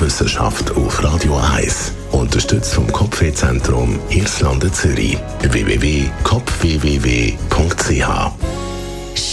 Sportwissenschaft auf Radio 1. Unterstützt vom Kopfwehzentrum Irlande Zürich. www.kopfwww.ch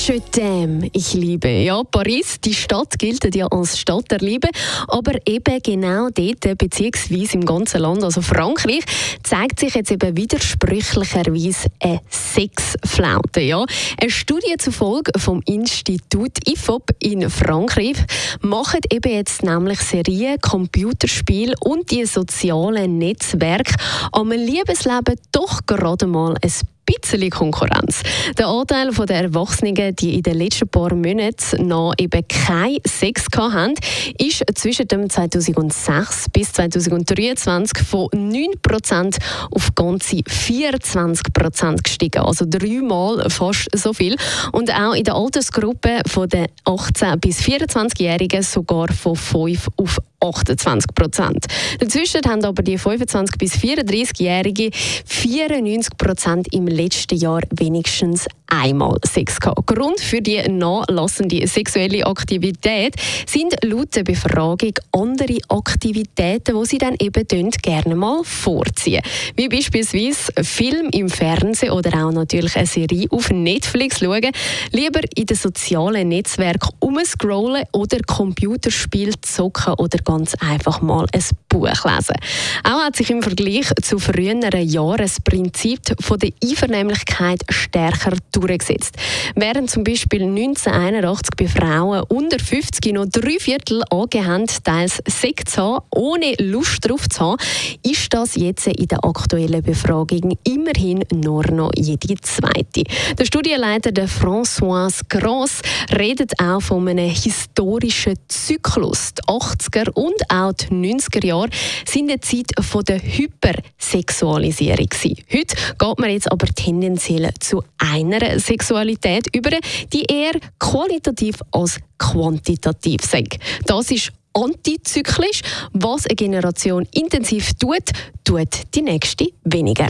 Je t'aime, ich liebe. Ja, Paris, die Stadt gilt ja als Stadt der Liebe, aber eben genau dort, beziehungsweise im ganzen Land, also Frankreich, zeigt sich jetzt eben widersprüchlicherweise eine Sexflaute. Ja. Eine Studie zufolge vom Institut IFOP in Frankreich macht eben jetzt nämlich Serien, Computerspiele und die sozialen Netzwerke am Liebesleben doch gerade mal ein bisschen Konkurrenz. Der Anteil der Erwachsenen, die in den letzten paar Monaten noch eben keinen Sex hatten, ist zwischen dem 2006 bis 2023 von 9% auf ganze 24% gestiegen. Also dreimal fast so viel. Und auch in der Altersgruppe von den 18- bis 24-Jährigen sogar von 5 auf 28 Prozent. Dazwischen haben aber die 25- bis 34-Jährigen 94 Prozent im letzten Jahr wenigstens einmal Sex gehabt. Grund für die nachlassende sexuelle Aktivität sind laut der Befragung andere Aktivitäten, die sie dann eben gerne mal vorziehen. Wie beispielsweise Film im Fernsehen oder auch natürlich eine Serie auf Netflix schauen, lieber in den sozialen Netzwerken umscrollen oder Computerspiel zocken oder ganz einfach mal ein Buch lesen. Auch hat sich im Vergleich zu früheren Jahren das Prinzip von der Einvernehmlichkeit stärker durchgesetzt. Während zum Beispiel 1981 bei Frauen unter 50 noch drei Viertel angegeben teils Sex zu haben, ohne Lust darauf zu haben, ist das jetzt in der aktuellen Befragung immerhin nur noch jede zweite. Der Studienleiter der François Gross redet auch von einem historischen Zyklus. Die 80er und auch die 90er Jahre sind eine Zeit von der Hypersexualisierung. Heute geht man jetzt aber tendenziell zu einer Sexualität über, die eher qualitativ als quantitativ sagt. Das ist antizyklisch. Was eine Generation intensiv tut, tut die nächste weniger.